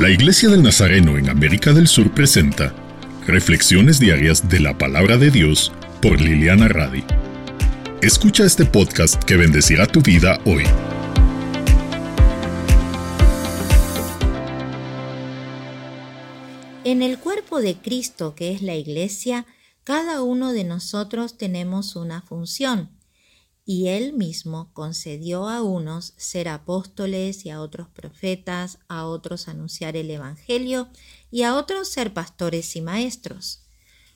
La Iglesia del Nazareno en América del Sur presenta Reflexiones Diarias de la Palabra de Dios por Liliana Radi. Escucha este podcast que bendecirá tu vida hoy. En el cuerpo de Cristo, que es la Iglesia, cada uno de nosotros tenemos una función y él mismo concedió a unos ser apóstoles y a otros profetas, a otros anunciar el Evangelio y a otros ser pastores y maestros.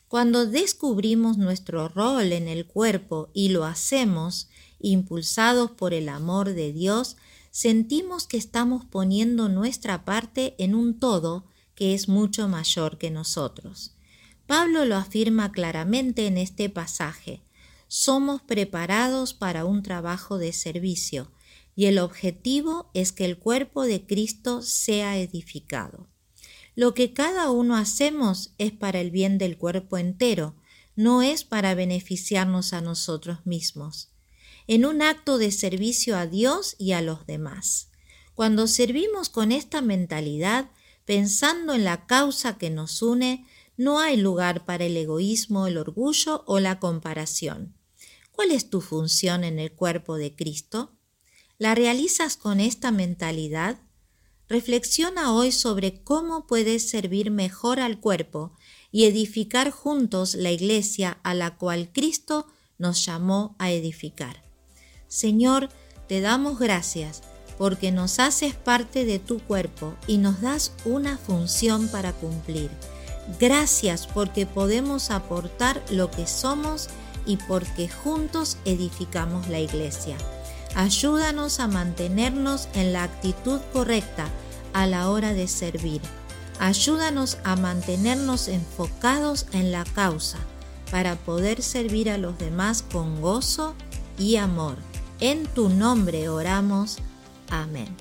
Cuando descubrimos nuestro rol en el cuerpo y lo hacemos, impulsados por el amor de Dios, sentimos que estamos poniendo nuestra parte en un todo que es mucho mayor que nosotros. Pablo lo afirma claramente en este pasaje somos preparados para un trabajo de servicio y el objetivo es que el cuerpo de Cristo sea edificado. Lo que cada uno hacemos es para el bien del cuerpo entero, no es para beneficiarnos a nosotros mismos, en un acto de servicio a Dios y a los demás. Cuando servimos con esta mentalidad, pensando en la causa que nos une, no hay lugar para el egoísmo, el orgullo o la comparación. ¿Cuál es tu función en el cuerpo de Cristo? ¿La realizas con esta mentalidad? Reflexiona hoy sobre cómo puedes servir mejor al cuerpo y edificar juntos la iglesia a la cual Cristo nos llamó a edificar. Señor, te damos gracias porque nos haces parte de tu cuerpo y nos das una función para cumplir. Gracias porque podemos aportar lo que somos y porque juntos edificamos la iglesia. Ayúdanos a mantenernos en la actitud correcta a la hora de servir. Ayúdanos a mantenernos enfocados en la causa para poder servir a los demás con gozo y amor. En tu nombre oramos. Amén.